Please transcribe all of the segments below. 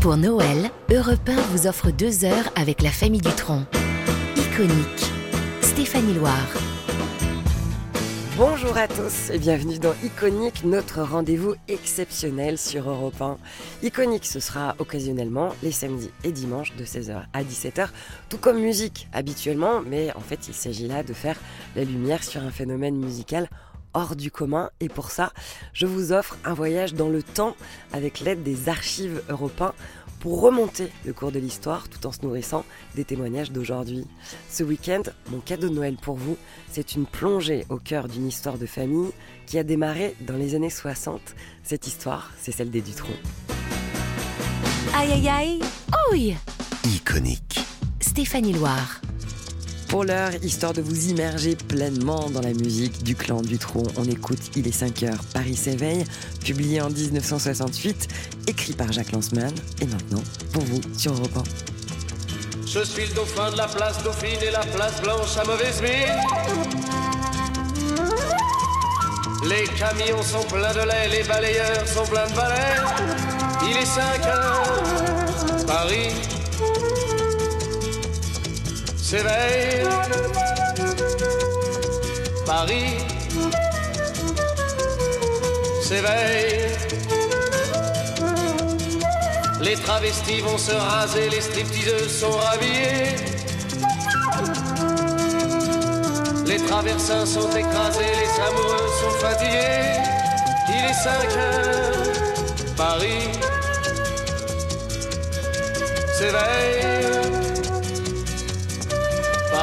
Pour Noël, Europe 1 vous offre deux heures avec la famille Dutronc. Iconique. Stéphanie Loire. Bonjour à tous et bienvenue dans Iconique, notre rendez-vous exceptionnel sur Europe 1. Iconique, ce sera occasionnellement les samedis et dimanches de 16h à 17h, tout comme musique habituellement, mais en fait il s'agit là de faire la lumière sur un phénomène musical hors du commun et pour ça, je vous offre un voyage dans le temps avec l'aide des archives européens pour remonter le cours de l'histoire tout en se nourrissant des témoignages d'aujourd'hui. Ce week-end, mon cadeau de Noël pour vous, c'est une plongée au cœur d'une histoire de famille qui a démarré dans les années 60. Cette histoire, c'est celle des Dutron. Aïe aïe aïe, ouille Iconique. Stéphanie Loire. Pour l'heure, histoire de vous immerger pleinement dans la musique du clan Dutron, on écoute Il est 5 heures, Paris s'éveille, publié en 1968, écrit par Jacques Lanzmann, et maintenant, pour vous, sur Europe 1. Je suis le dauphin de la place Dauphine et la place Blanche à mauvaise mine. Les camions sont pleins de lait, les balayeurs sont pleins de balais. Il est 5 heures, Paris s'éveille. Paris s'éveille. Les travestis vont se raser, les stripteaseuses sont rhabillées. Les traversins sont écrasés, les amoureux sont fatigués. Il est 5 heures, Paris s'éveille.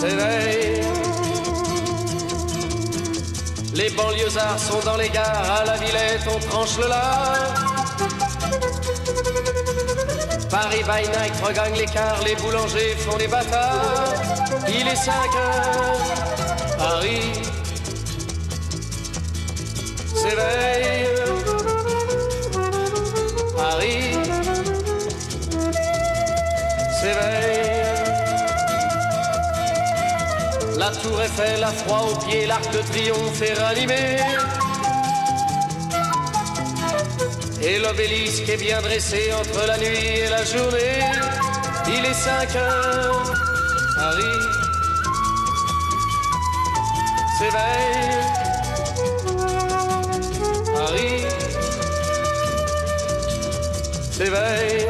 s'éveille. Les banlieusards sont dans les gares, à la Villette on tranche le lard. Paris by night regagne l'écart, les boulangers font des bâtards. Il est 5 heures, Paris s'éveille. Eiffel a froid aux pieds, l'arc de triomphe est ranimé. Et l'obélisque est bien dressé entre la nuit et la journée. Il est 5 heures, Paris s'éveille. Paris s'éveille.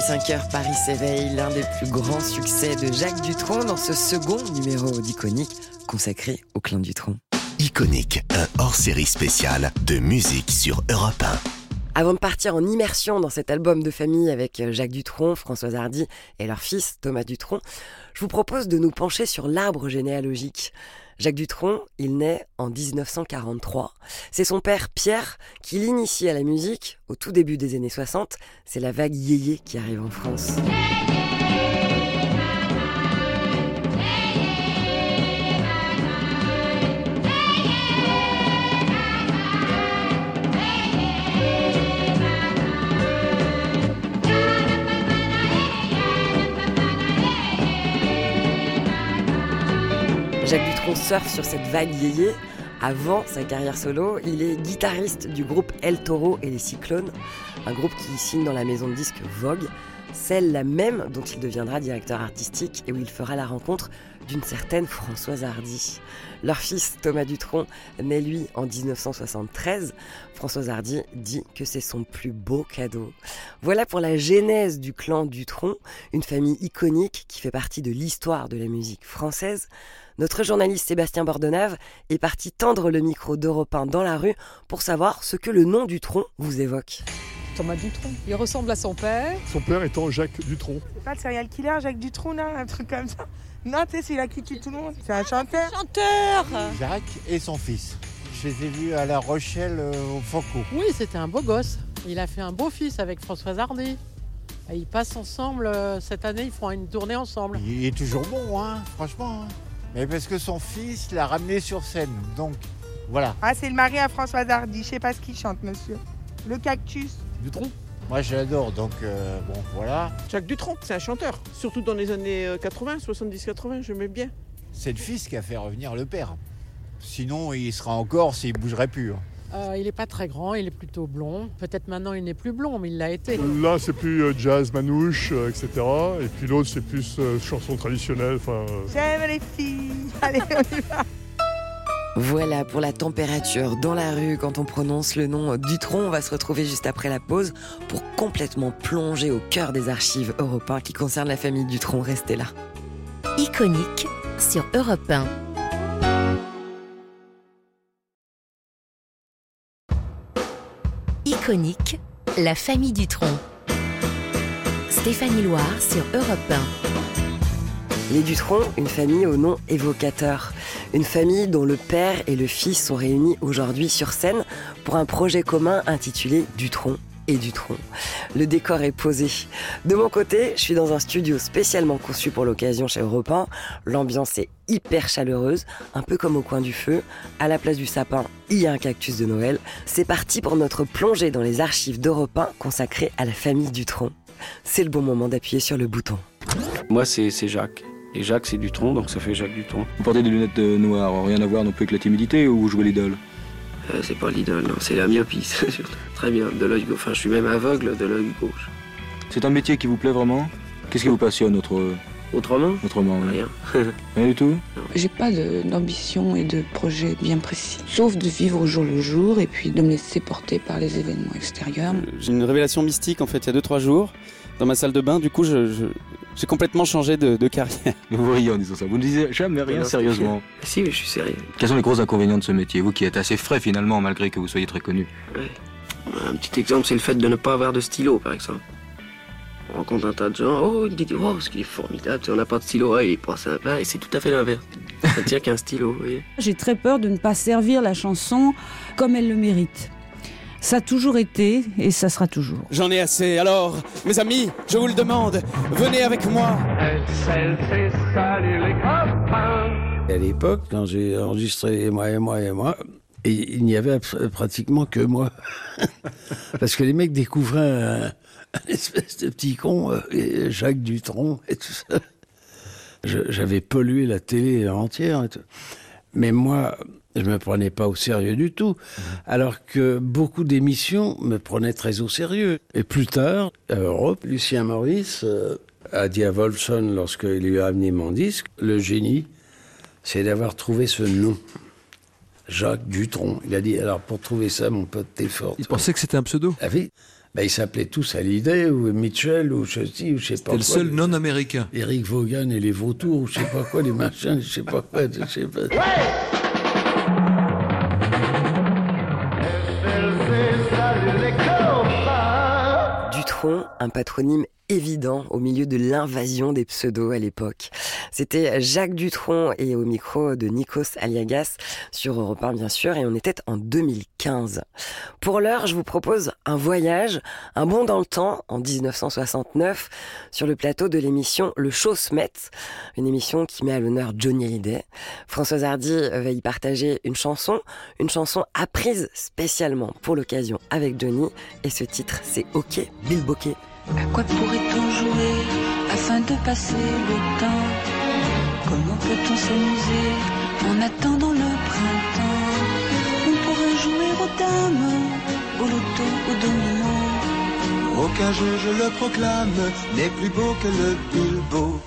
Il est 5 heures, Paris s'éveille, l'un des plus grands succès de Jacques Dutronc dans ce second numéro d'Iconique consacré au clan Dutronc. Iconique, un hors-série spécial de musique sur Europe 1. Avant de partir en immersion dans cet album de famille avec Jacques Dutronc, Françoise Hardy et leur fils Thomas Dutronc, je vous propose de nous pencher sur l'arbre généalogique. Jacques Dutronc, il naît en 1943. C'est son père Pierre qui l'initie à la musique au tout début des années 60. C'est la vague yéyé qui arrive en France. Dutronc surfe sur cette vague yéyé. Avant sa carrière solo, il est guitariste du groupe El Toro et les Cyclones, un groupe qui signe dans la maison de disques Vogue. celle la même dont il deviendra directeur artistique et où il fera la rencontre d'une certaine Françoise Hardy. Leur fils Thomas Dutronc naît lui en 1973. Françoise Hardy dit que c'est son plus beau cadeau. Voilà pour la genèse du clan Dutronc, une famille iconique qui fait partie de l'histoire de la musique française. Notre journaliste Sébastien Bordenave est parti tendre le micro d'Europe 1 dans la rue pour savoir ce que le nom Dutronc vous évoque. Thomas Dutronc. Il ressemble à son père. Son père étant Jacques Dutronc. C'est pas le serial killer Jacques Dutronc là, un truc comme ça Non, tu sais, c'est il a qui tue tout le monde. C'est un chanteur. Chanteur Jacques et son fils. Je les ai vus à La Rochelle euh, au Foco. Oui, c'était un beau gosse. Il a fait un beau fils avec Françoise Hardy. Et ils passent ensemble, euh, cette année, ils font une tournée ensemble. Il est toujours bon, hein, franchement. hein. Mais parce que son fils l'a ramené sur scène. Donc, voilà. Ah, c'est le mari à Françoise Hardy. Je sais pas ce qu'il chante, monsieur. Le cactus. Dutronc Moi, je l'adore. Donc, euh, bon, voilà. Jacques Dutronc, c'est un chanteur. Surtout dans les années euh, 80, 70-80, j'aimais bien. C'est le fils qui a fait revenir le père. Sinon, il sera encore s'il bougerait plus. hein. Euh, il n'est pas très grand, il est plutôt blond. Peut-être maintenant il n'est plus blond, mais il l'a été. Là, c'est plus euh, jazz, manouche, euh, etc. Et puis l'autre, c'est plus euh, chanson traditionnelle. Enfin, euh, J'aime les filles. Allez, on y va. Voilà pour la température dans la rue quand on prononce le nom Dutronc. On va se retrouver juste après la pause pour complètement plonger au cœur des archives européennes qui concernent la famille Dutronc. Restez là. Iconique sur Europe 1. La famille Dutronc. Stéphanie Loire sur Europe 1. Les Dutronc, une famille au nom évocateur. Une famille dont le père et le fils sont réunis aujourd'hui sur scène pour un projet commun intitulé Dutronc et Dutronc. Le décor est posé. De mon côté, je suis dans un studio spécialement conçu pour l'occasion chez Europe 1. L'ambiance est hyper chaleureuse, un peu comme au coin du feu. À la place du sapin, il y a un cactus de Noël. C'est parti pour notre plongée dans les archives d'Europe 1 consacrées à la famille Dutronc. C'est le bon moment d'appuyer sur le bouton. Moi, c'est c'est Jacques. Et Jacques, c'est Dutronc, donc ça fait Jacques Dutronc. Vous portez des lunettes euh, noires, rien à voir non plus avec la timidité ou vous jouez l'idole Euh, c'est pas l'idole, non, c'est la myopie. Très bien, de l'œil gauche. Enfin, je suis même aveugle de l'œil gauche. C'est un métier qui vous plaît vraiment? Qu'est-ce qui vous passionne autre, Autrement? autrement oui. Rien. Rien du tout? J'ai pas d'ambition et de projet bien précis, sauf de vivre au jour le jour et puis de me laisser porter par les événements extérieurs. J'ai une révélation mystique en fait il y a 2-3 jours dans ma salle de bain. Du coup, je- je- j'ai complètement changé de, de carrière. Vous riez en disant ça. Vous ne disiez jamais rien sérieusement. Si, mais je suis sérieux. Quels sont les gros inconvénients de ce métier Vous qui êtes assez frais finalement, malgré que vous soyez très connu. Un petit exemple, c'est le fait de ne pas avoir de stylo, par exemple. On rencontre un tas de gens, oh, il dit, oh, ce qu'il est formidable, on n'a pas de stylo, ouais, il est pas sympa, et c'est tout à fait l'inverse. Ça tient qu'un stylo, vous voyez. J'ai très peur de ne pas servir la chanson comme elle le mérite. Ça a toujours été et ça sera toujours. J'en ai assez. Alors, mes amis, je vous le demande, venez avec moi. À l'époque, quand j'ai enregistré Moi et moi et moi, et il n'y avait pratiquement que moi. Parce que les mecs découvraient un, un espèce de petit con, euh, et Jacques Dutronc et tout ça. J'avais pollué la télé entière. et tout. Mais moi, je me prenais pas au sérieux du tout. Alors que beaucoup d'émissions me prenaient très au sérieux. Et plus tard, à Europe, Lucien Maurice euh, a dit à Wolfson, lorsqu'il lui a amené mon disque, le génie, c'est d'avoir trouvé ce nom. Jacques Dutronc. Il a dit, alors pour trouver ça, mon pote, t'es fort. Il pensait que c'était un pseudo Ah oui ben, Ils s'appelaient tous Hallyday ou Mitchell ou ceci ou je sais pas C'était le quoi. seul non-américain. Eric Vaughan et les vautours ou je sais pas quoi, les machins, je sais pas quoi. Je sais pas. Un patronyme évident au milieu de l'invasion des pseudos à l'époque. C'était Jacques Dutronc et au micro de Nikos Aliagas sur Europe 1 bien sûr et on était en 2015. Pour l'heure, je vous propose un voyage, un bond dans le temps en 1969 sur le plateau de l'émission Le Show met, une émission qui met à l'honneur Johnny Hallyday. Françoise Hardy va y partager une chanson, une chanson apprise spécialement pour l'occasion avec Johnny et ce titre c'est OK Bill Bokeh. À quoi pourrait-on jouer afin de passer le temps? Comment peut-on s'amuser en attendant le printemps? On pourrait jouer aux dames, au loto, au domino, au Aucun jeu, je le proclame, n'est plus beau que le Bilbo.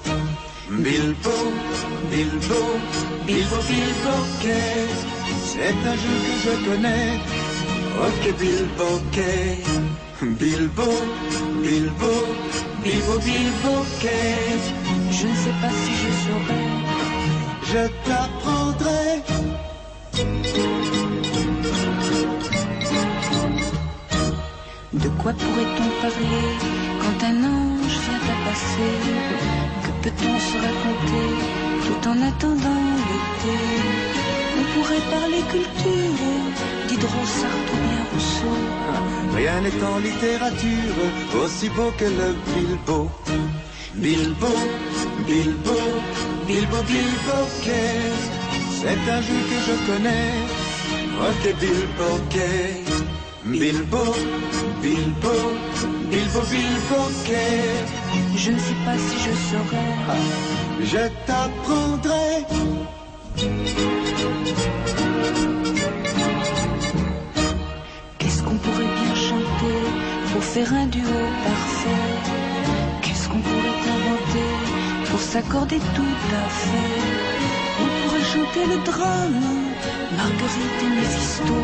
Bilbo, Bilbo, Bilbo, Bilbo. C'est un jeu que je connais. Ok, Bilbo, quai. Bilbo, Bilbo, Bilbo, Bilbo, quai. Je ne sais pas si je saurais. Je t'apprendrai. De quoi pourrait-on parler quand un ange vient à passer? Que peut-on se raconter tout en attendant l'été? On pourrait parler culture, Diderot, Sartre ou bien Rousseau. Rien n'est en littérature aussi beau que le Bilbo. Bilbo, Bilbo, Bilbo, Bilbo, quai. C'est un jeu que je connais? Ok, Bilbo, quai. Bilbo, Bilbo, Bilbo, Bilbo, quai. Je ne sais pas si je saurais. Je t'apprendrai. Qu'est-ce qu'on pourrait bien chanter pour faire un duo parfait? Qu'est-ce qu'on pourrait inventer pour s'accorder tout à fait? On pourrait chanter le drame, Marguerite et Méphisto.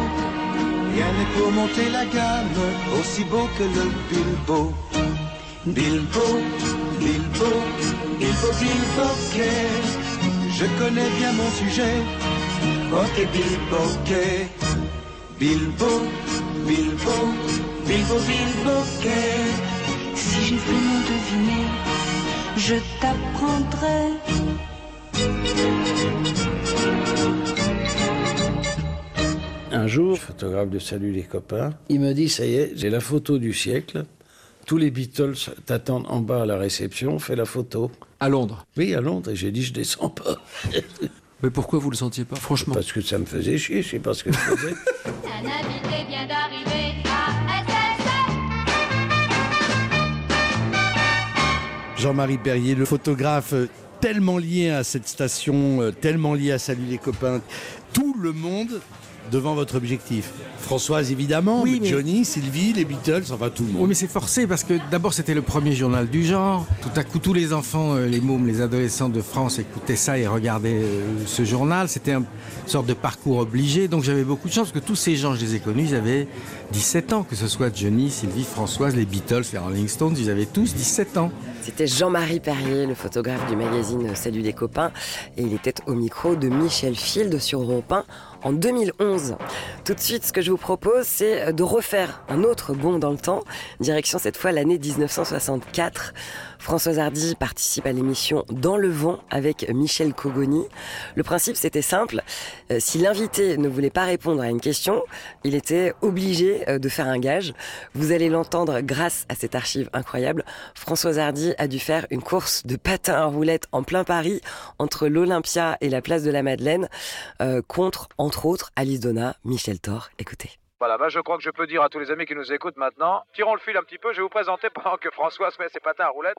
Rien n'est pour monter la gamme aussi beau que le Bilbo. Bilbo, Bilbo, Bilbo, Bilbo, quai. Je connais bien mon sujet. Ok, Bilbo. Bilbo, Bilbo, Bilbo, Bilbo. Si j'ai vraiment deviné, je t'apprendrai. Un jour, photographe de Salut les copains, il me dit ça y est, j'ai la photo du siècle. Tous les Beatles t'attendent en bas à la réception, fais la photo. À Londres Oui, à Londres. Et j'ai dit je descends pas. Mais pourquoi vous le sentiez pas, franchement? Parce que ça me faisait chier, je sais pas ce que je faisais. Un invité vient d'arriver à. Jean-Marie Perrier, le photographe euh, tellement lié à cette station, euh, tellement lié à Salut les copains, tout le monde devant votre objectif. Françoise évidemment, Oui, mais mais- Johnny, Sylvie, les Beatles, enfin tout le monde. Oui, mais c'est forcé parce que d'abord c'était le premier journal du genre. Tout à coup, tous les enfants, euh, les mômes, les adolescents de France écoutaient ça et regardaient euh, ce journal. C'était un- une sorte de parcours obligé. Donc j'avais beaucoup de chance parce que tous ces gens, je les ai connus, ils avaient 17 ans. Que ce soit Johnny, Sylvie, Françoise, les Beatles, les Rolling Stones, ils avaient tous 17 ans. C'était Jean-Marie Perrier, le photographe du magazine Salut les copains, et il était au micro de Michel Field sur Europe 1 en 2011. Tout de suite, ce que je vous propose, c'est de refaire un autre bond dans le temps, direction cette fois l'année 1964. Françoise Hardy participe à l'émission Dans le vent avec Michel Cogoni. Le principe, c'était simple. Euh, si l'invité ne voulait pas répondre à une question, il était obligé euh, de faire un gage. Vous allez l'entendre grâce à cette archive incroyable. Françoise Hardy a dû faire une course de patins à roulettes en plein Paris entre l'Olympia et la place de la Madeleine euh, contre, entre autres, Alice Donna, Michel Thor. Écoutez. Voilà, bah je crois que je peux dire à tous les amis qui nous écoutent maintenant, tirons le fil un petit peu, je vais vous présenter pendant que François se met ses patins à roulettes,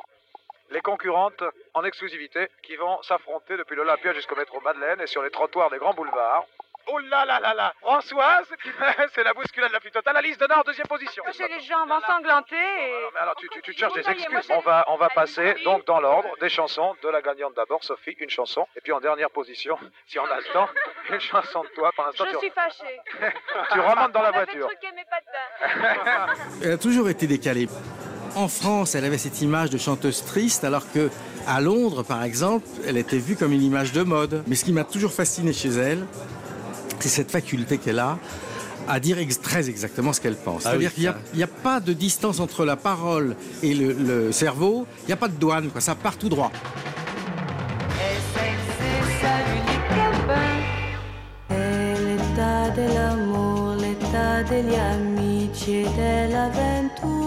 les concurrentes en exclusivité qui vont s'affronter depuis l'Olympia jusqu'au métro Madeleine et sur les trottoirs des grands boulevards. Oh là là là là Françoise, qui c'est la bousculade la plus totale, Alice Donna en deuxième position. J'ai les jambes ensanglantées et... Mais alors tu, tu, tu te cherches des excuses. On va, on va passer donc dans l'ordre des chansons de la gagnante d'abord, Sophie, une chanson. Et puis en dernière position, si on a le temps, une chanson de toi. Pour l'instant, Je tu, suis fâchée. tu remontes dans la voiture. patins. Elle a toujours été décalée. En France, elle avait cette image de chanteuse triste, alors que à Londres, par exemple, elle était vue comme une image de mode. Mais ce qui m'a toujours fasciné chez elle, c'est cette faculté qu'elle a à dire ex- très exactement ce qu'elle pense. Ah C'est-à-dire oui, qu'il n'y a, pas de distance entre la parole et le, le cerveau, il n'y a pas de douane, quoi. ça part tout droit. Degli amici dell'avventura.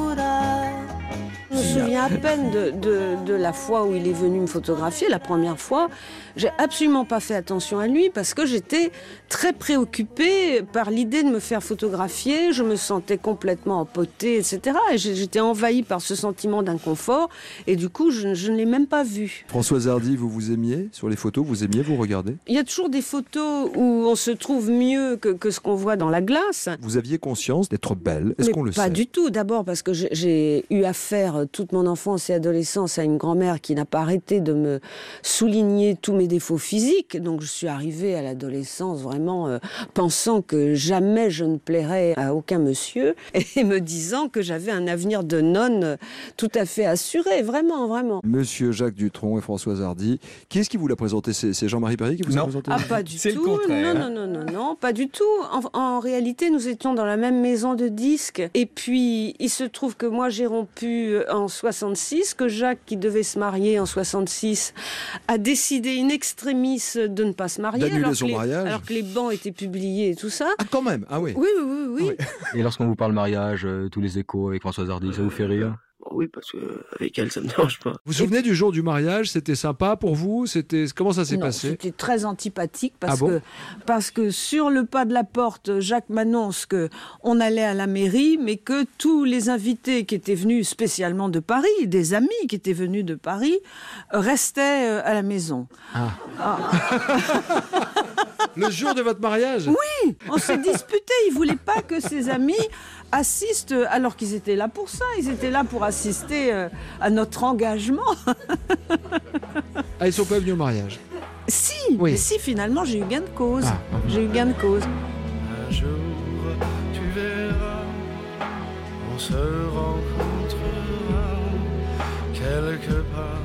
Souviens à peine de, de- de la fois où il est venu me photographier, la première fois. J'ai absolument pas fait attention à lui parce que j'étais très préoccupée par l'idée de me faire photographier. Je me sentais complètement empotée, etc. Et j'étais envahie par ce sentiment d'inconfort. Et du coup, je, je ne l'ai même pas vu. Françoise Hardy, vous vous aimiez sur les photos Vous aimiez vous regarder Il y a toujours des photos où on se trouve mieux que, que ce qu'on voit dans la glace. Vous aviez conscience d'être belle Est-ce qu'on le pas sait? du tout. D'abord parce que j'ai- eu affaire euh, toute mon enfance et adolescence à une grand-mère qui n'a pas arrêté de me souligner tous mes défauts physiques. Donc je suis arrivée à l'adolescence vraiment euh, pensant que jamais je ne plairais à aucun monsieur et me disant que j'avais un avenir de nonne tout à fait assuré. Vraiment, vraiment. Monsieur Jacques Dutronc et Françoise Hardy. Qui est-ce qui vous l'a présenté? C'est Jean-Marie Perrier qui vous a présenté? Ah, pas du tout. Non, non, non, non, non, pas du tout. En, en réalité, nous étions dans la même maison de disques. Et puis, il se trouve que moi, j'ai rompu euh, en 66, que Jacques, qui devait se marier en 66, a décidé in extremis de ne pas se marier. Alors que les- mariage. Alors que les bancs étaient publiés et tout ça. Ah, quand même Ah oui Oui, oui, oui, oui. Et lorsqu'on vous parle mariage, euh, tous les échos avec Françoise Hardy, ça vous fait rire? Oui, parce que avec elle, ça me dérange pas. Vous vous souvenez du jour du mariage? C'était sympa pour vous? C'était Comment ça s'est passé? C'était très antipathique parce Ah bon? que parce que sur le pas de la porte, Jacques m'annonce que on allait à la mairie, mais que tous les invités qui étaient venus spécialement de Paris, des amis qui étaient venus de Paris, restaient euh, à la maison. Ah. Le jour de votre mariage? Oui, on s'est disputé. Il voulait pas que ses amis assistent, alors qu'ils étaient là pour ça. Ils étaient là pour assister euh, à notre engagement. Ah, ils sont pas venus au mariage Si, Oui. mais si finalement j'ai eu gain de cause. Ah, J'ai eu gain de cause. Un jour, tu verras, on se rencontrera quelque part,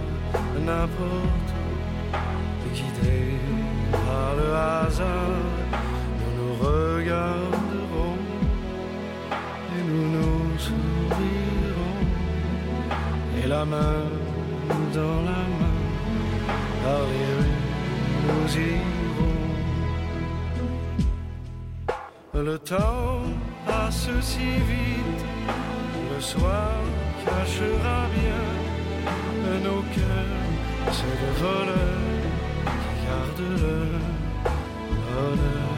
n'importe où, guidés par le hasard. Nous nous regarderons la main dans la main, par les rues, nous irons. Le temps passe si vite, le soir cachera bien nos cœurs, c'est des voleurs qui gardent leur honneur.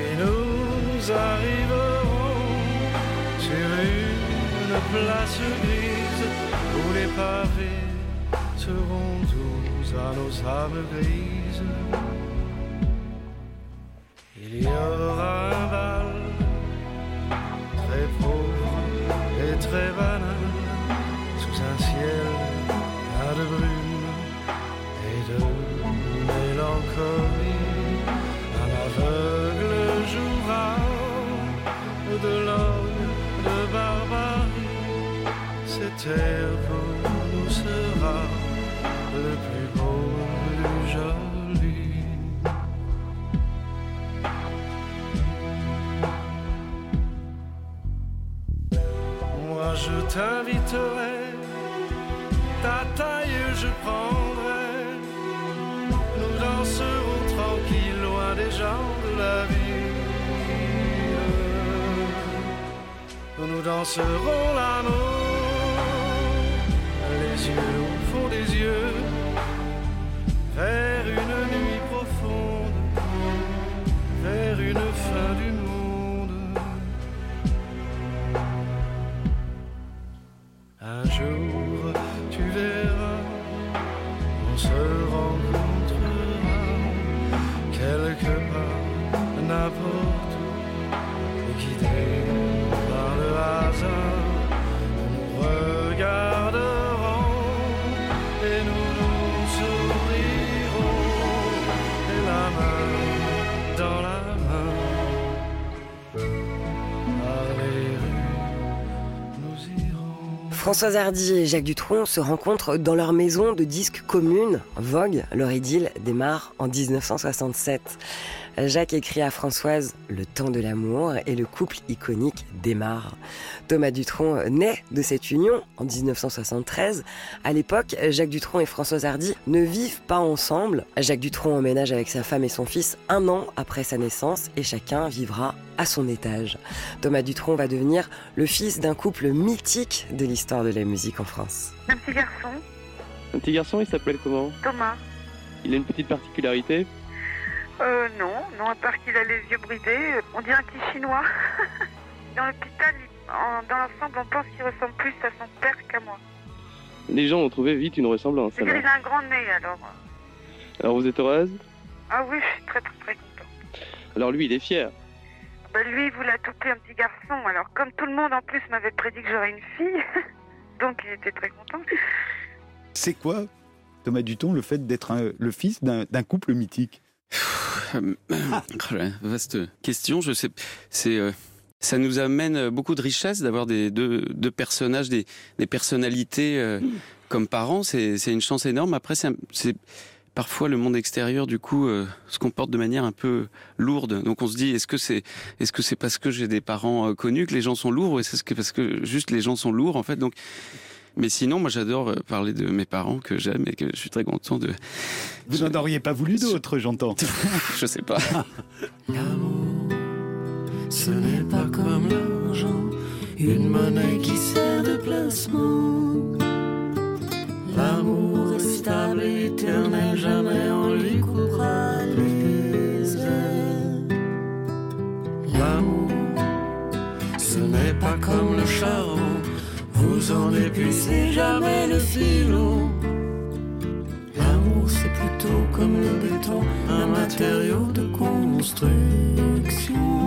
Et nous arriverons sur une place grise où les pavés seront doux à nos âmes grises. Il y aura un bal très pauvre et très banal danserons l'amour, Françoise Hardy et Jacques Dutronc se rencontrent dans leur maison de disques commune. Vogue, leur idylle démarre en 1967. Jacques écrit à Françoise Le temps de l'amour et le couple iconique démarre. Thomas Dutronc naît de cette union en 1973. À l'époque, Jacques Dutronc et Françoise Hardy ne vivent pas ensemble. Jacques Dutronc emménage avec sa femme et son fils un an après sa naissance et chacun vivra à son étage. Thomas Dutronc va devenir le fils d'un couple mythique de l'histoire de la musique en France. Un petit garçon, Un petit garçon, il s'appelle comment? Thomas. Il a une petite particularité. Euh, non, non, à part qu'il a les yeux bridés, on dirait un petit chinois. Dans l'hôpital, il- en- dans l'ensemble, on pense qu'il ressemble plus à son père qu'à moi. Les gens ont trouvé vite une ressemblance. C'est qu'il Alors, a un grand nez, alors. alors vous êtes heureuse? Ah oui, je suis très très très contente. Alors lui, il est fier. Bah, lui, il voulait adopter un petit garçon. Alors, comme tout le monde en plus m'avait prédit que j'aurais une fille, donc il était très content. C'est quoi, Thomas Duton, le fait d'être un- le fils d'un couple mythique? Voilà, vaste question. Je sais, c'est, euh, ça nous amène beaucoup de richesse d'avoir des deux, personnages, des, personnalités euh, comme parents. C'est, une chance énorme. Après, c'est, parfois le monde extérieur du coup euh, se comporte de manière un peu lourde. Donc on se dit, est-ce que c'est, est-ce que c'est parce que j'ai des parents euh, connus que les gens sont lourds, ou est-ce que parce que juste les gens sont lourds en fait? Donc mais sinon, moi, j'adore euh, parler de mes parents que j'aime et que je suis très content de. Vous n'en auriez pas voulu d'autres, j'entends. je sais pas. Ce n'est pas comme l'argent, une monnaie qui sert de placement. L'amour est stable et éternel, jamais on lui coupera les ailes. L'amour, ce n'est pas comme le charbon, vous en épuisez jamais le filon. L'amour, c'est plutôt comme le béton, un matériau de construction.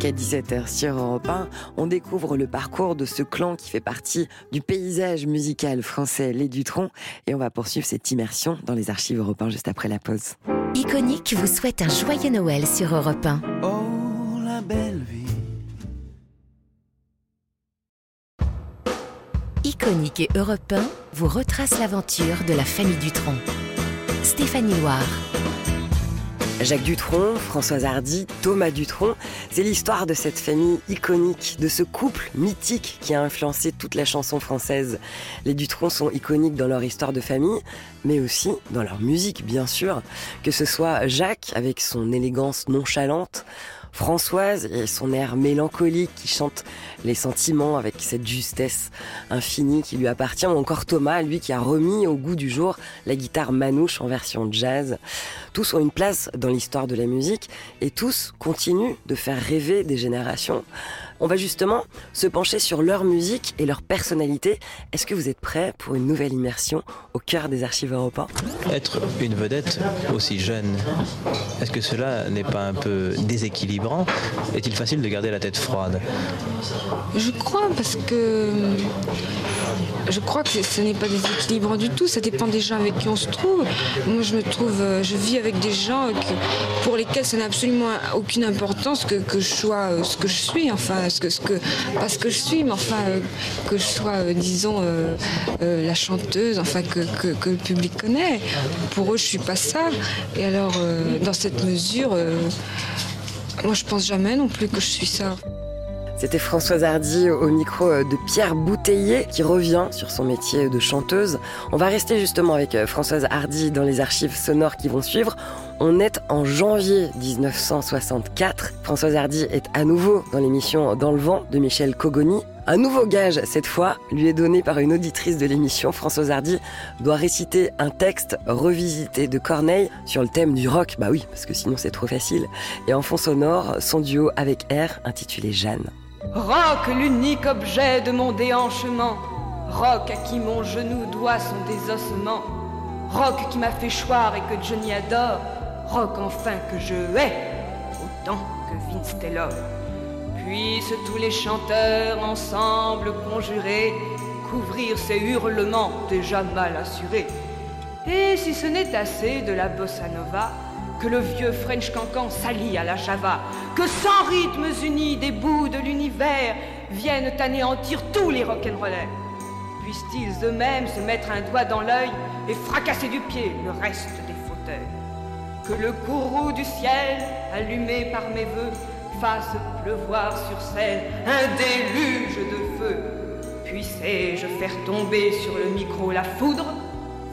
Jusqu'à 17h sur Europe 1. On découvre le parcours de ce clan qui fait partie du paysage musical français, les Dutronc. Et on va poursuivre cette immersion dans les archives Europe 1 juste après la pause. Iconique vous souhaite un joyeux Noël sur Europe 1. Oh, la belle vie. Iconique et Europe 1 vous retrace l'aventure de la famille Dutronc. Stéphanie Loire. Jacques Dutronc, Françoise Hardy, Thomas Dutronc, c'est l'histoire de cette famille iconique, de ce couple mythique qui a influencé toute la chanson française. Les Dutronc sont iconiques dans leur histoire de famille, mais aussi dans leur musique, bien sûr. Que ce soit Jacques, avec son élégance nonchalante, Françoise et son air mélancolique qui chante les sentiments avec cette justesse infinie qui lui appartient, ou encore Thomas, lui qui a remis au goût du jour la guitare manouche en version jazz. Tous ont une place dans l'histoire de la musique et tous continuent de faire rêver des générations. On va justement se pencher sur leur musique et leur personnalité. Est-ce que vous êtes prêts pour une nouvelle immersion au cœur des archives européens Être une vedette aussi jeune, est-ce que cela n'est pas un peu déséquilibrant? Est-il facile de garder la tête froide? Je crois parce que je crois que ce n'est pas déséquilibrant du tout. Ça dépend des gens avec qui on se trouve. Moi, je me trouve, euh, je vis avec des gens que- pour lesquels ça n'a absolument aucune importance que, que je sois euh, ce que je suis. Enfin, ce que, pas ce que je suis, mais enfin euh, que je sois, euh, disons, euh, la chanteuse, enfin que, le public connaît. Pour eux, je suis pas ça. Et alors, dans cette mesure, moi, je pense jamais non plus que je suis ça. C'était Françoise Hardy au micro euh, de Pierre Bouteiller qui revient sur son métier de chanteuse. On va rester justement avec euh, Françoise Hardy dans les archives sonores qui vont suivre. On est en janvier 1964. Françoise Hardy est à nouveau dans l'émission Dans le vent de Michel Cogoni. Un nouveau gage, cette fois, lui est donné par une auditrice de l'émission. Françoise Hardy doit réciter un texte revisité de Corneille sur le thème du rock. Bah oui, parce que sinon c'est trop facile. Et en fond sonore, son duo avec R intitulé Jeanne. Roc, l'unique objet de mon déhanchement. Roc à qui mon genou doit son désossement. Roc qui m'a fait choir et que Johnny adore. Roc enfin que je hais, autant que Vince Taylor. Puissent tous les chanteurs ensemble conjurer, couvrir ces hurlements déjà mal assurés. Et si ce n'est assez de la bossa nova, que le vieux French cancan s'allie à la java, que sans rythmes unis des bouts de l'univers viennent anéantir tous les rock'n'rollers. Puissent-ils eux-mêmes se mettre un doigt dans l'œil et fracasser du pied le reste des fauteuils? Que le courroux du ciel, allumé par mes voeux, fasse pleuvoir sur scène un déluge de feu. Puissé-je faire tomber sur le micro la foudre,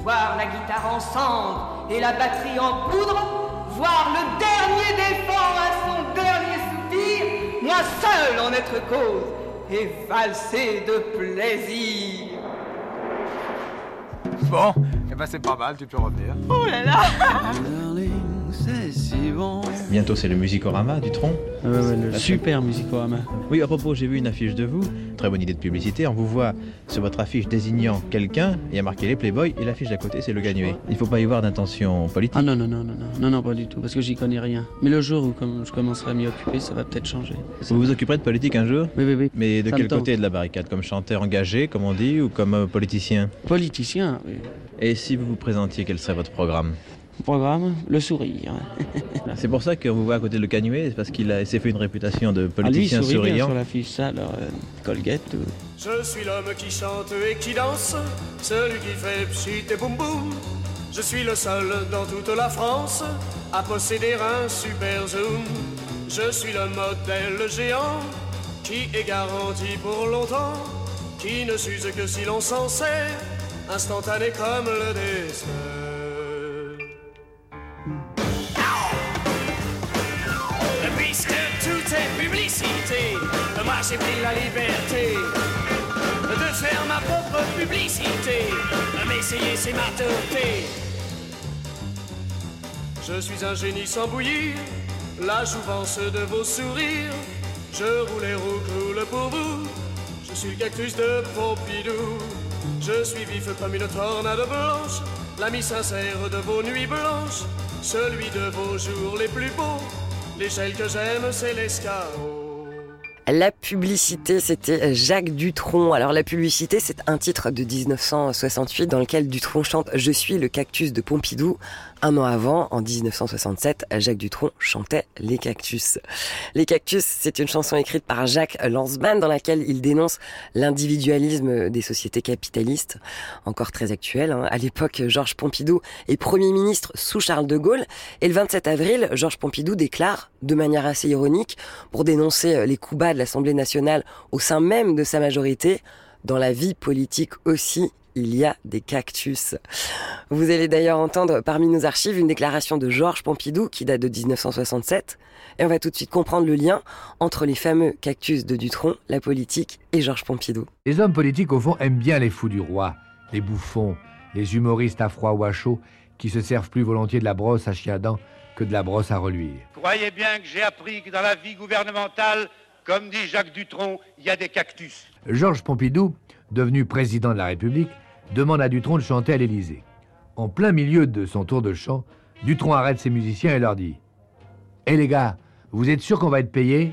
voir la guitare en cendres et la batterie en poudre, voir le dernier défend à son dernier soupir, moi seul en être cause, et valser de plaisir. Bon, et ben c'est pas mal, tu peux revenir. Oh là là C'est si bon. Bientôt, c'est le Musicorama du Tronc. Ouais, ouais, le super Musicorama. Oui, à propos, j'ai vu une affiche de vous. Très bonne idée de publicité. On vous voit sur votre affiche désignant quelqu'un. Il y a marqué les Playboys et l'affiche d'à côté, c'est le Gagneux. Il ne faut pas y voir d'intention politique. Ah non, non, non, non, non, non, non, pas du tout, parce que j'y connais rien. Mais le jour où comme je commencerai à m'y occuper, ça va peut-être changer. Vous vous occuperez de politique un jour? Oui, oui, oui. Mais de Ça quel côté de la barricade? Comme chanteur engagé, comme on dit, ou comme euh, politicien? Politicien, oui. Et si vous vous présentiez, quel serait votre programme? Programme, le sourire. C'est pour ça qu'on vous voit à côté de le Canuet, c'est parce qu'il s'est fait une réputation de Ah, lui, politicien bien souriant. sur l'affiche, ça, alors, euh, Colgate. ou- Je suis l'homme qui chante et qui danse, celui qui fait pchit et boum boum. Je suis le seul dans toute la France à posséder un super zoom. Je suis le modèle géant qui est garanti pour longtemps, qui ne s'use que si l'on s'en sert, instantané comme le dessert. Est publicité, moi j'ai pris la liberté de faire ma propre publicité. M'essayer, c'est ma teuté. Je suis un génie sans bouillir, la jouvence de vos sourires. Je roule et roule pour vous. Je suis le cactus de Pompidou. Je suis vif comme une tornade blanche, l'ami sincère de vos nuits blanches, celui de vos jours les plus beaux. L'échelle que j'aime, c'est l'escargot. La publicité, c'était Jacques Dutronc. Alors la publicité, c'est un titre de 1968 dans lequel Dutronc chante Je suis le cactus de Pompidou. Un an avant, en 1967, Jacques Dutronc chantait Les Cactus. Les Cactus, c'est une chanson écrite par Jacques Lanzmann dans laquelle il dénonce l'individualisme des sociétés capitalistes, encore très actuel. hein. À l'époque, Georges Pompidou est Premier ministre sous Charles de Gaulle et le 27 avril, Georges Pompidou déclare, de manière assez ironique, pour dénoncer les coups bas de l'Assemblée nationale au sein même de sa majorité, dans la vie politique aussi, il y a des cactus. Vous allez d'ailleurs entendre parmi nos archives une déclaration de Georges Pompidou qui date de 1967. Et on va tout de suite comprendre le lien entre les fameux cactus de Dutronc, la politique et Georges Pompidou. Les hommes politiques, au fond, aiment bien les fous du roi, les bouffons, les humoristes à froid ou à chaud, qui se servent plus volontiers de la brosse à chien à dents que de la brosse à reluire. Croyez bien que j'ai appris que dans la vie gouvernementale, comme dit Jacques Dutronc, il y a des cactus. Georges Pompidou, devenu président de la République, demande à Dutronc de chanter à l'Élysée. En plein milieu de son tour de chant, Dutronc arrête ses musiciens et leur dit Hé les gars, vous êtes sûrs qu'on va être payé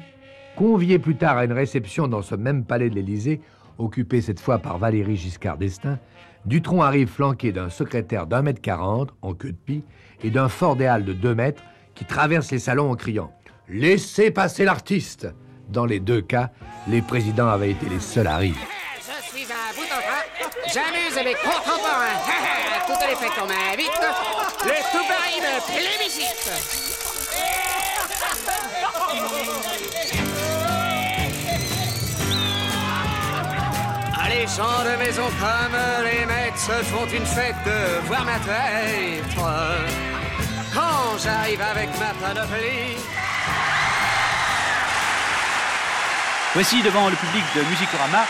Convié plus tard à une réception dans ce même palais de l'Élysée, occupé cette fois par Valéry Giscard d'Estaing, Dutronc arrive flanqué d'un secrétaire d'un mètre quarante, en queue de pie, et d'un halles de deux mètres, qui traverse les salons en criant Laissez passer l'artiste Dans les deux cas, les présidents avaient été les seuls à rire. Je suis un bout en. J'amuse mes contemporains. Toutes les fêtes qu'on m'invite, le tout Paris me plébiscite. Gens de maison comme les maîtres se font une fête de voir ma tête. Quand j'arrive avec ma panoplie. Voici devant le public de Musicorama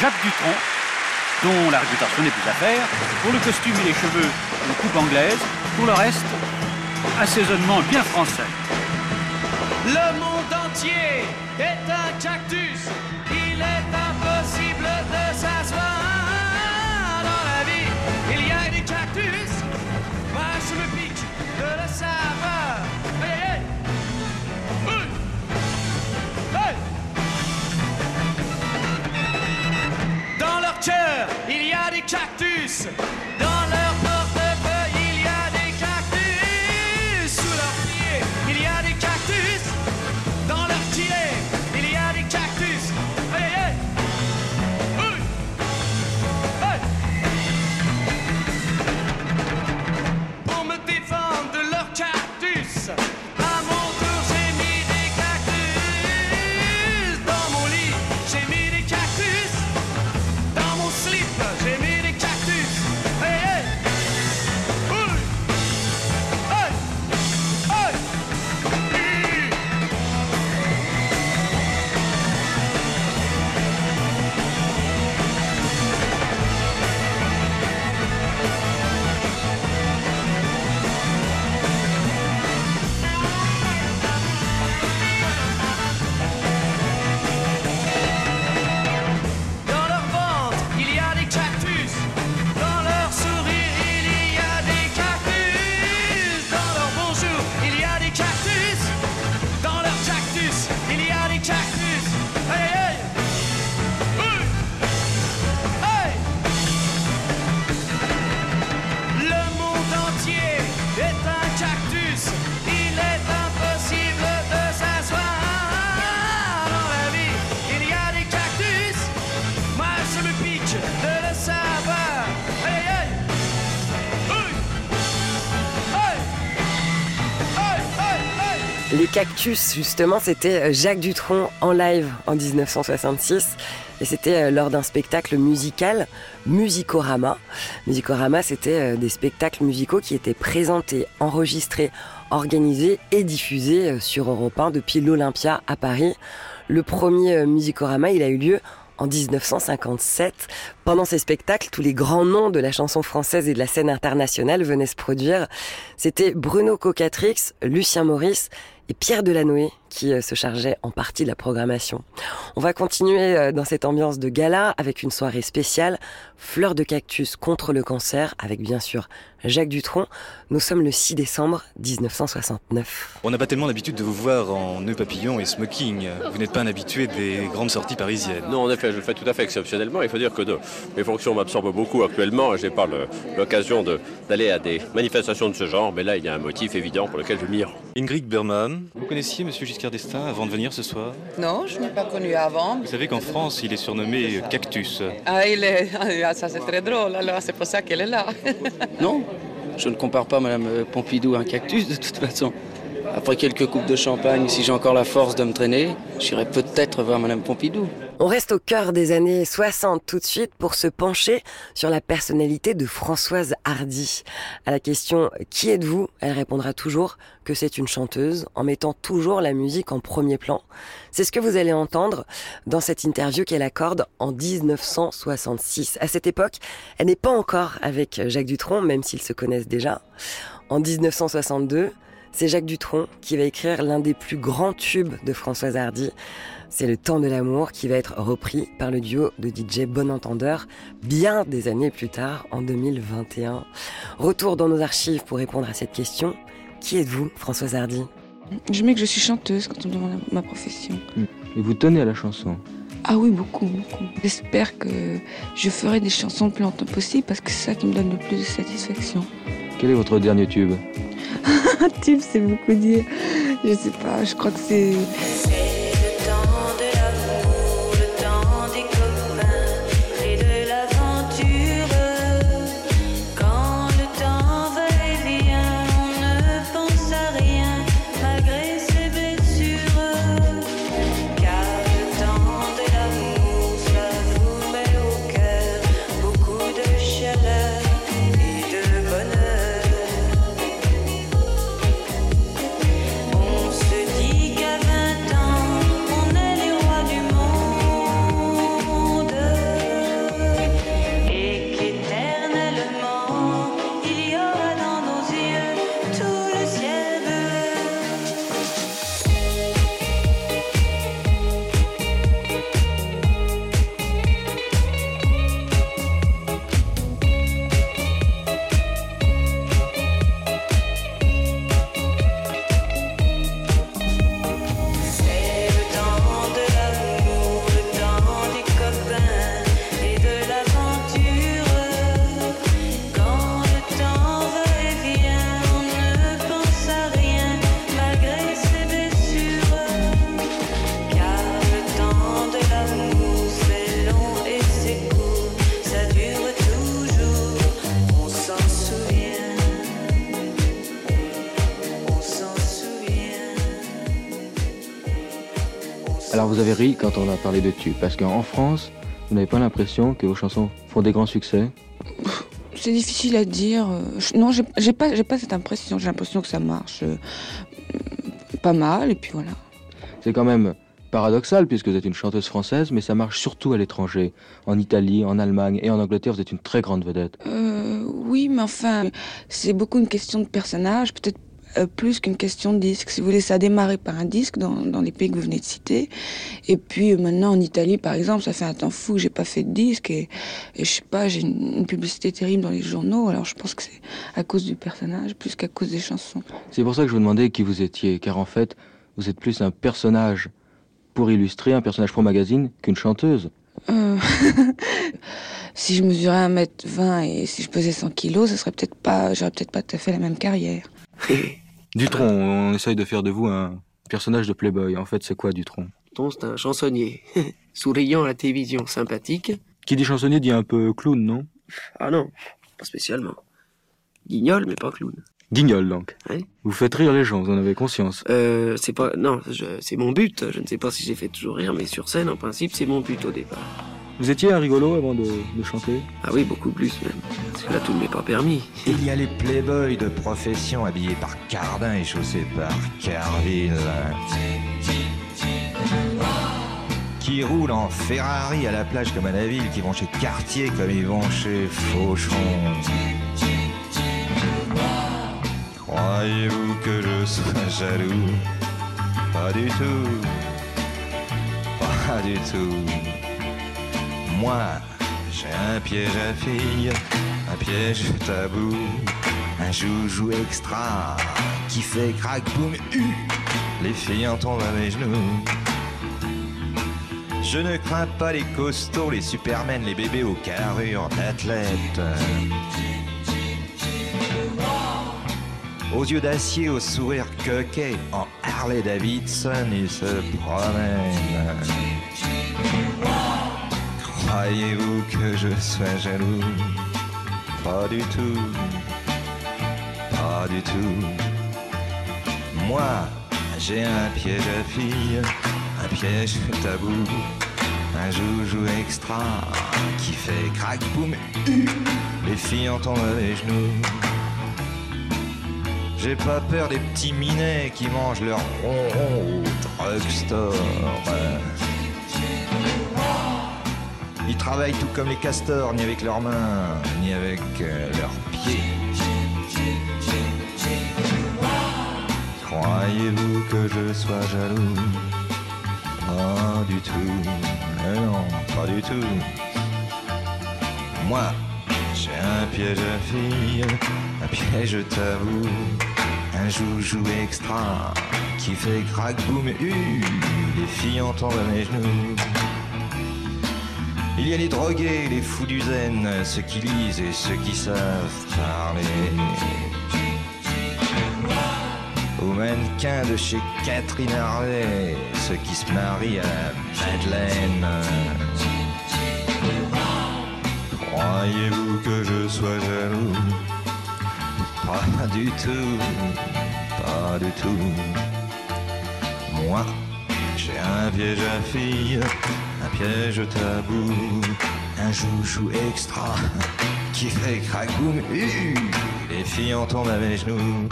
Jacques Dutronc, dont la réputation n'est plus à faire. Pour le costume et les cheveux, une coupe anglaise. Pour le reste, assaisonnement bien français. Le monde entier est un cactus. Cactus. Cactus, justement, c'était Jacques Dutronc en live en 1966. Et c'était euh, lors d'un spectacle musical, Musicorama. Musicorama, c'était euh, des spectacles musicaux qui étaient présentés, enregistrés, organisés et diffusés euh, sur Europe 1 depuis l'Olympia à Paris. Le premier euh, Musicorama, il a eu lieu en 1957. Pendant ces spectacles, tous les grands noms de la chanson française et de la scène internationale venaient se produire. C'était Bruno Cocatrix, Lucien Maurice et Pierre Delanoë qui euh, se chargeaient en partie de la programmation. On va continuer euh, dans cette ambiance de gala avec une soirée spéciale, Fleurs de cactus contre le cancer, avec bien sûr Jacques Dutronc. Nous sommes le 6 décembre 1969. On n'a pas tellement l'habitude de vous voir en nœud papillon et smoking. Vous n'êtes pas un habitué des grandes sorties parisiennes. Non, en effet, je le fais tout à fait exceptionnellement. Il faut dire que de- mes fonctions m'absorbent beaucoup actuellement. Je n'ai pas l'occasion de- d'aller à des manifestations de ce genre, mais là, il y a un motif évident pour lequel je m'y rends. Ingrid Berman, vous connaissiez Monsieur Giscard d'Estaing avant de venir ce soir? Non, je n'ai pas connu avant. Vous savez qu'en France, il est surnommé Cactus. Ah, il est... ah, ça c'est très drôle, alors c'est pour ça qu'elle est là. Non, je ne compare pas Madame Pompidou à un cactus de toute façon. Après quelques coupes de champagne, si j'ai encore la force de me traîner, j'irai peut-être voir Madame Pompidou. On reste au cœur des années 60 tout de suite pour se pencher sur la personnalité de Françoise Hardy. À la question Qui êtes-vous? Elle répondra toujours que c'est une chanteuse en mettant toujours la musique en premier plan. C'est ce que vous allez entendre dans cette interview qu'elle accorde en 1966. À cette époque, elle n'est pas encore avec Jacques Dutronc, même s'ils se connaissent déjà. En 1962, c'est Jacques Dutronc qui va écrire l'un des plus grands tubes de Françoise Hardy. C'est Le temps de l'amour qui va être repris par le duo de DJ Bon Entendeur bien des années plus tard, en 2021. Retour dans nos archives pour répondre à cette question. Qui êtes-vous, Françoise Hardy? Je mets que je suis chanteuse quand on me demande ma profession. Et vous tenez à la chanson? Ah oui, beaucoup, beaucoup. J'espère que je ferai des chansons le plus longtemps possible parce que c'est ça qui me donne le plus de satisfaction. Quel est votre dernier tube? Un tube, c'est beaucoup dire. Je sais pas, je crois que c'est. Quand on a parlé de tube, parce qu'en France, vous n'avez pas l'impression que vos chansons font des grands succès C'est difficile à dire. euh, Non, j'ai j'ai pas, j'ai pas cette impression. J'ai l'impression que ça marche euh, pas mal et puis voilà. C'est quand même paradoxal puisque vous êtes une chanteuse française, mais ça marche surtout à l'étranger. En Italie, en Allemagne et en Angleterre, vous êtes une très grande vedette. Euh, oui, mais enfin, c'est beaucoup une question de personnage, peut-être euh, plus qu'une question de disque. Si vous voulez, ça a démarré par un disque dans, dans les pays que vous venez de citer. Et puis euh, maintenant, en Italie, par exemple, ça fait un temps fou que j'ai pas fait de disque. Et, et je sais pas, j'ai une, une publicité terrible dans les journaux. Alors je pense que c'est à cause du personnage plus qu'à cause des chansons. C'est pour ça que je vous demandais qui vous étiez, car en fait, vous êtes plus un personnage pour illustrer, un personnage pour magazine, qu'une chanteuse. Euh, si je mesurais 1m20 et si je pesais 100 kilos, ça serait peut-être pas, j'aurais peut-être pas tout à fait la même carrière. Dutron, on essaye de faire de vous un personnage de Playboy. En fait, c'est quoi Dutron? Ton, c'est un chansonnier. Souriant à la télévision, sympathique. Qui dit chansonnier dit un peu clown, non? Ah non, pas spécialement. Guignol, mais pas clown. Guignol, donc. Vous faites rire les gens, vous en avez conscience. Euh, c'est pas, non, c'est mon but. Je ne sais pas si j'ai fait toujours rire, mais sur scène, en principe, c'est mon but au départ. Vous étiez un rigolo avant de, de chanter? Ah oui, beaucoup plus même. Parce que là, tout ne m'est pas permis. Il y a les playboys de profession habillés par Cardin et chaussés par Carville. Qui roulent en Ferrari à la plage comme à la ville, qui vont chez Cartier comme ils vont chez Fauchon. Croyez-vous que je sois jaloux? Pas du tout. Pas du tout. Moi, j'ai un piège à filles, un piège tabou, un joujou extra qui fait crack boum. Les filles en tombent à mes genoux. Je ne crains pas les costauds, les supermen, les bébés aux carrures d'athlètes. Aux yeux d'acier, au sourire coquet, en Harley Davidson, ils se promènent. Croyez-vous que je sois jaloux? Pas du tout. Pas du tout. Moi, j'ai un piège à filles, un piège tabou, un joujou extra qui fait crack boum. Les filles entendent les genoux. J'ai pas peur des petits minets qui mangent leur ronron au drugstore. Ils travaillent tout comme les castors, ni avec leurs mains, ni avec euh, leurs pieds. Croyez-vous que je sois jaloux? Pas du tout. Non, pas du tout. Moi, j'ai un piège à filles, un piège tabou, un joujou extra qui fait crack boum hu. Les filles entendent mes genoux. Il y a les drogués, les fous du zen, ceux qui lisent et ceux qui savent parler. Aux mannequins de chez Catherine Harvey, ceux qui se marient à Madeleine. Croyez-vous que je sois jaloux? Pas du tout, pas du tout. Moi, j'ai un à filles, un piège tabou, un joujou extra qui fait hu. Les filles entendent à mes genoux.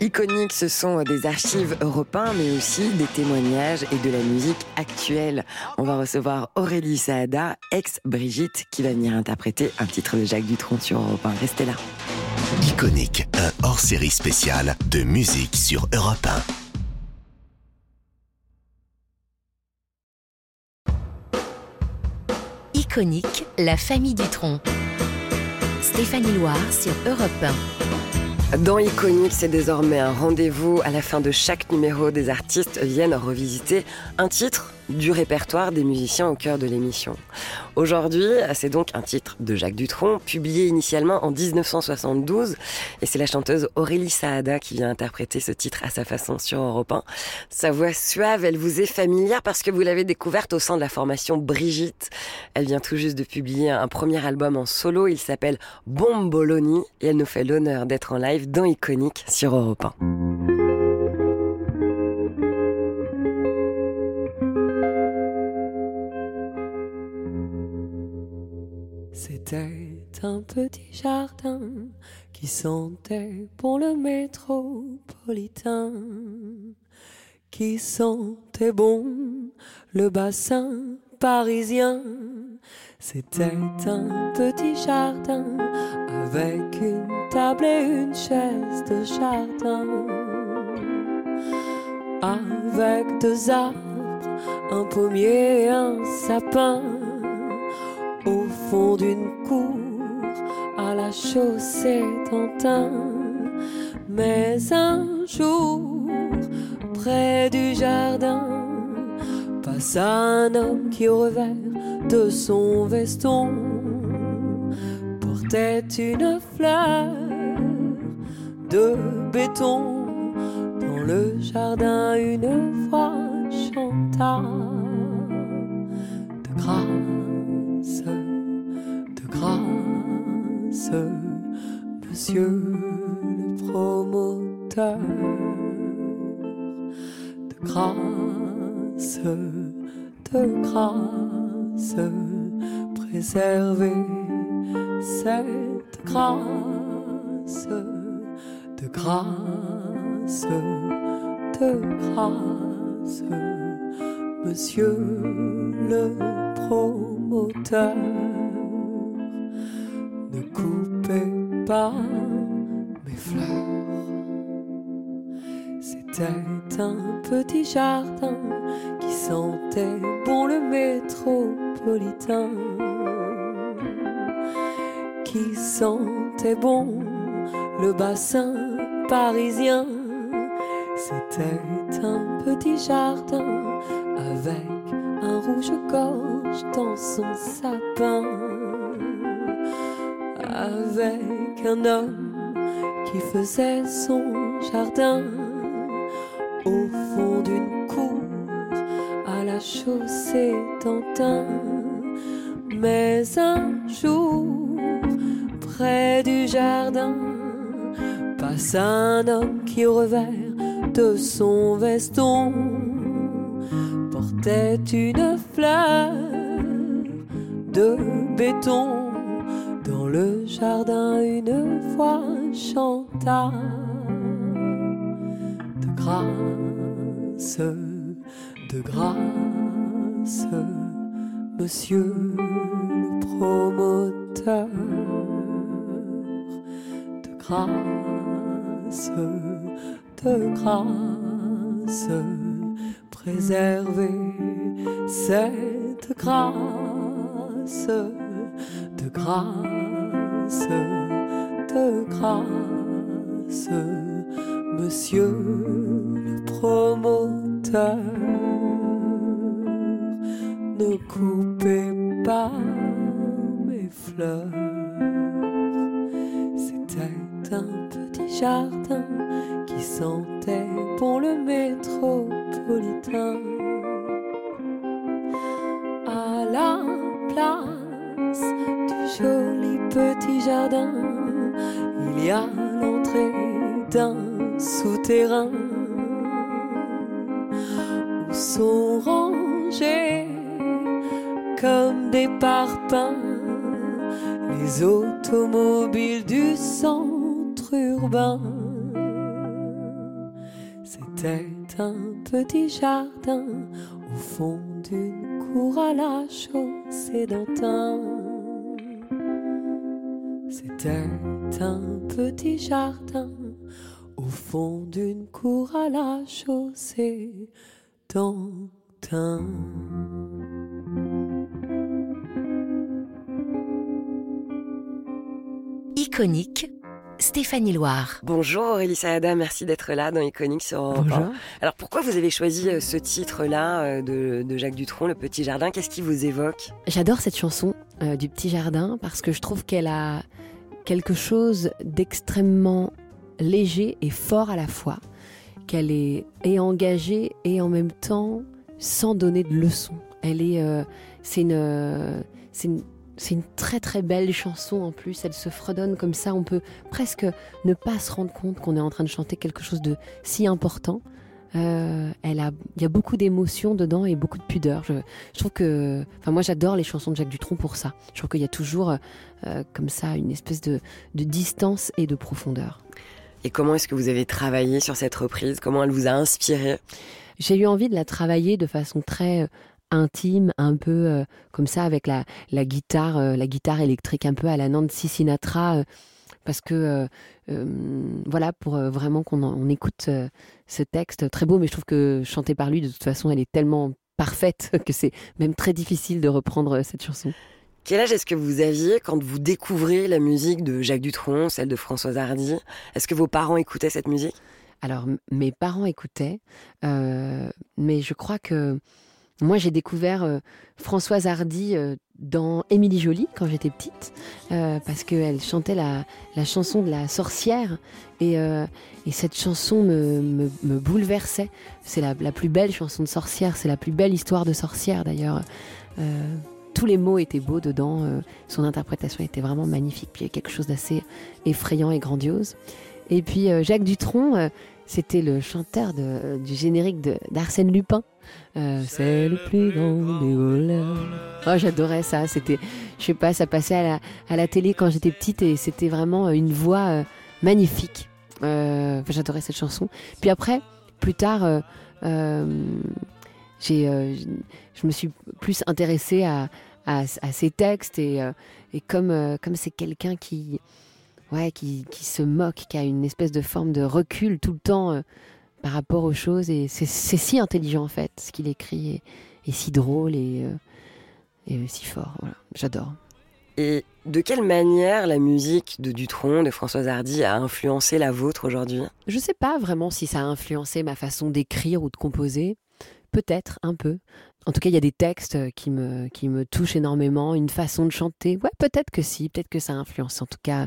Iconique, ce sont des archives européens, mais aussi des témoignages et de la musique actuelle. On va recevoir Aurélie Saada, ex-Brigitte, qui va venir interpréter un titre de Jacques Dutronc sur Europe 1. Restez là. Iconique, un hors-série spécial de musique sur Europe 1. Iconique, la famille Dutronc. Stéphanie Loire sur Europe 1. Dans Iconique, c'est désormais un rendez-vous. À la fin de chaque numéro, des artistes viennent revisiter un titre du répertoire des musiciens au cœur de l'émission. Aujourd'hui, c'est donc un titre de Jacques Dutronc, publié initialement en 1972, et c'est la chanteuse Aurélie Saada qui vient interpréter ce titre à sa façon sur Europe 1. Sa voix suave, elle vous est familière parce que vous l'avez découverte au sein de la formation Brigitte. Elle vient tout juste de publier un premier album en solo, il s'appelle Bomboloni, et elle nous fait l'honneur d'être en live dans Iconique sur Europe 1. Un petit jardin qui sentait pour le métropolitain, qui sentait bon le bassin parisien. C'était un petit jardin avec une table et une chaise de jardin, avec deux arbres, un pommier et un sapin au fond d'une cour à la chaussée d'Antin. Mais un jour, près du jardin, passa un homme qui au revers de son veston portait une fleur de béton. Dans le jardin, une voix chanta de grâce monsieur le promoteur, de grâce, de grâce, préservez cette grâce, de grâce, de grâce, monsieur le promoteur. Mes fleurs. C'était un petit jardin qui sentait bon le métropolitain, qui sentait bon le bassin parisien. C'était un petit jardin avec un rouge-gorge dans son sapin avec un homme qui faisait son jardin au fond d'une cour à la chaussée d'Antin. Mais un jour, près du jardin, passe un homme qui au revers de son veston portait une fleur de béton. Le jardin, une voix chanta de grâce, de grâce, monsieur le promoteur, de grâce, de grâce, préservez cette grâce, de grâce, de grâce, monsieur le promoteur. Ne coupez pas mes fleurs. C'était un petit jardin qui sentait petit jardin au fond d'une cour à la chaussée d'Antin. C'était un petit jardin au fond d'une cour à la chaussée d'Antin. Iconique, Stéphanie Loire. Bonjour Aurélie Saada, merci d'être là dans Iconique sur Europe 1. Bonjour. Alors pourquoi vous avez choisi euh, ce titre-là euh, de, de Jacques Dutronc, Le Petit Jardin? Qu'est-ce qui vous évoque? J'adore cette chanson euh, du petit jardin parce que je trouve qu'elle a quelque chose d'extrêmement léger et fort à la fois. Qu'elle est, engagée et en même temps sans donner de leçons. Elle est, euh, c'est une, euh, c'est une, c'est une très très belle chanson en plus. Elle se fredonne comme ça. On peut presque ne pas se rendre compte qu'on est en train de chanter quelque chose de si important. Euh, elle a, il y a beaucoup d'émotions dedans et beaucoup de pudeur. Je, je trouve que, enfin moi j'adore les chansons de Jacques Dutronc pour ça. Je trouve qu'il y a toujours euh, comme ça une espèce de, de distance et de profondeur. Et comment est-ce que vous avez travaillé sur cette reprise? Comment elle vous a inspiré? J'ai eu envie de la travailler de façon très euh, intime, un peu euh, comme ça avec la, la guitare, euh, la guitare électrique, un peu à la Nancy Sinatra, euh, parce que voilà pour vraiment qu'on on écoute ce texte très beau, mais je trouve que chanté par lui, de toute façon, elle est tellement parfaite que c'est même très difficile de reprendre cette chanson. Quel âge est-ce que vous aviez quand vous découvrez la musique de Jacques Dutronc, celle de Françoise Hardy? Est-ce que vos parents écoutaient cette musique? Alors, mes parents écoutaient, mais je crois que moi, j'ai découvert euh, Françoise Hardy euh, dans Émilie Jolie quand j'étais petite, euh, parce qu'elle chantait la, la chanson de la sorcière, et, et cette chanson me, me- bouleversait. C'est la, la plus belle chanson de sorcière, c'est la plus belle histoire de sorcière d'ailleurs. Tous les mots étaient beaux dedans, son interprétation était vraiment magnifique, puis il y a quelque chose d'assez effrayant et grandiose. Et puis Jacques Dutronc, c'était le chanteur du générique d'Arsène Lupin. Euh, c'est le plus grand des voleurs. Oh, j'adorais ça. C'était, je sais pas, ça passait à la, télé quand j'étais petite et c'était vraiment euh, une voix euh, magnifique. J'adorais cette chanson. Puis après, plus tard, j'ai, je me suis plus intéressée à, à, ses textes et, et comme, comme c'est quelqu'un qui, ouais, qui, qui se moque, qui a une espèce de forme de recul tout le temps euh, par rapport aux choses. Et c'est si intelligent en fait, ce qu'il écrit, et, et si drôle et, euh, et si fort. Voilà, j'adore. Et de quelle manière la musique de Dutronc, de Françoise Hardy, a influencé la vôtre aujourd'hui? Je sais pas vraiment si ça a influencé ma façon d'écrire ou de composer. Peut-être un peu. En tout cas, il y a des textes euh, qui me, qui me touchent énormément, une façon de chanter. Ouais, peut-être que si, peut-être que ça influence. En tout cas,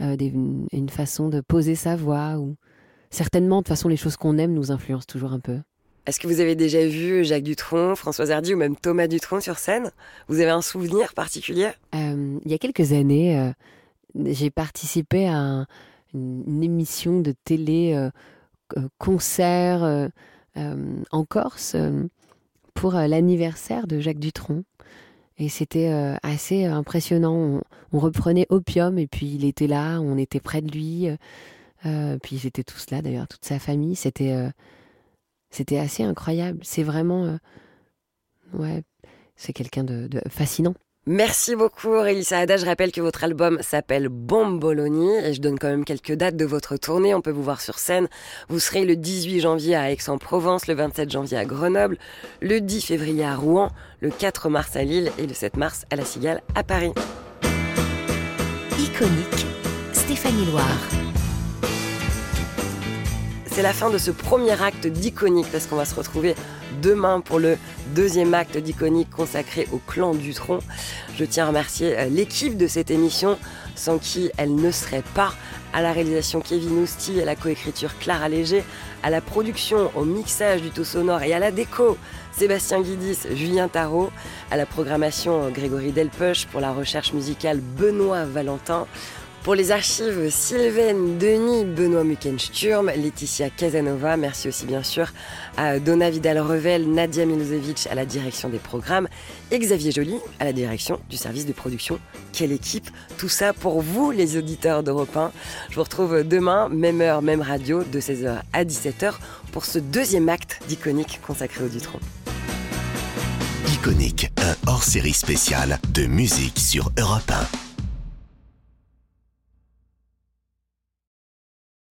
euh, des- une, façon de poser sa voix. ou Certainement, de toute façon, les choses qu'on aime nous influencent toujours un peu. Est-ce que vous avez déjà vu Jacques Dutronc, Françoise Hardy ou même Thomas Dutronc sur scène? Vous avez un souvenir particulier? Euh, il y a quelques années, euh, j'ai participé à un- une, émission de télé concert en Corse pour euh, l'anniversaire de Jacques Dutronc. Et c'était euh, assez impressionnant. On, reprenait Opium et puis il était là, on était près de lui. euh, puis ils étaient tous là d'ailleurs, toute sa famille. C'était euh, c'était assez incroyable. C'est vraiment. euh, ouais, c'est quelqu'un de fascinant. Merci beaucoup Aurélie Saada. Je rappelle que votre album s'appelle Bomboloni et je donne quand même quelques dates de votre tournée. On peut vous voir sur scène. Vous serez le 18 janvier à Aix-en-Provence, le 27 janvier à Grenoble, le 10 février à Rouen, le 4 mars à Lille et le 7 mars à La Cigale à Paris. Iconique, Stéphanie Loire. C'est la fin de ce premier acte d'Iconique parce qu'on va se retrouver demain pour le deuxième acte d'Iconique consacré au clan Dutronc. Je tiens à remercier euh, l'équipe de cette émission sans qui elle ne serait pas. À la réalisation Kevin Ousti, à la coécriture Clara Léger, à la production, au mixage du tout sonore et à la déco Sébastien Guidis, Julien Tarot, à la programmation Grégory Delpeuch, pour la recherche musicale Benoît Valentin. Pour les archives, Sylvain Denis, Benoît Muckensturm, Laetitia Casanova, merci aussi bien sûr à Donna Vidal-Revel, Nadia Milosevic à la direction des programmes et Xavier Joly à la direction du service de production. Quelle équipe Tout ça pour vous, les auditeurs d'Europe 1. Je vous retrouve demain, même heure, même radio, de 16h à 17h pour ce deuxième acte d'Iconique consacré au Dutron. Iconique, un hors-série spécial de musique sur Europe 1.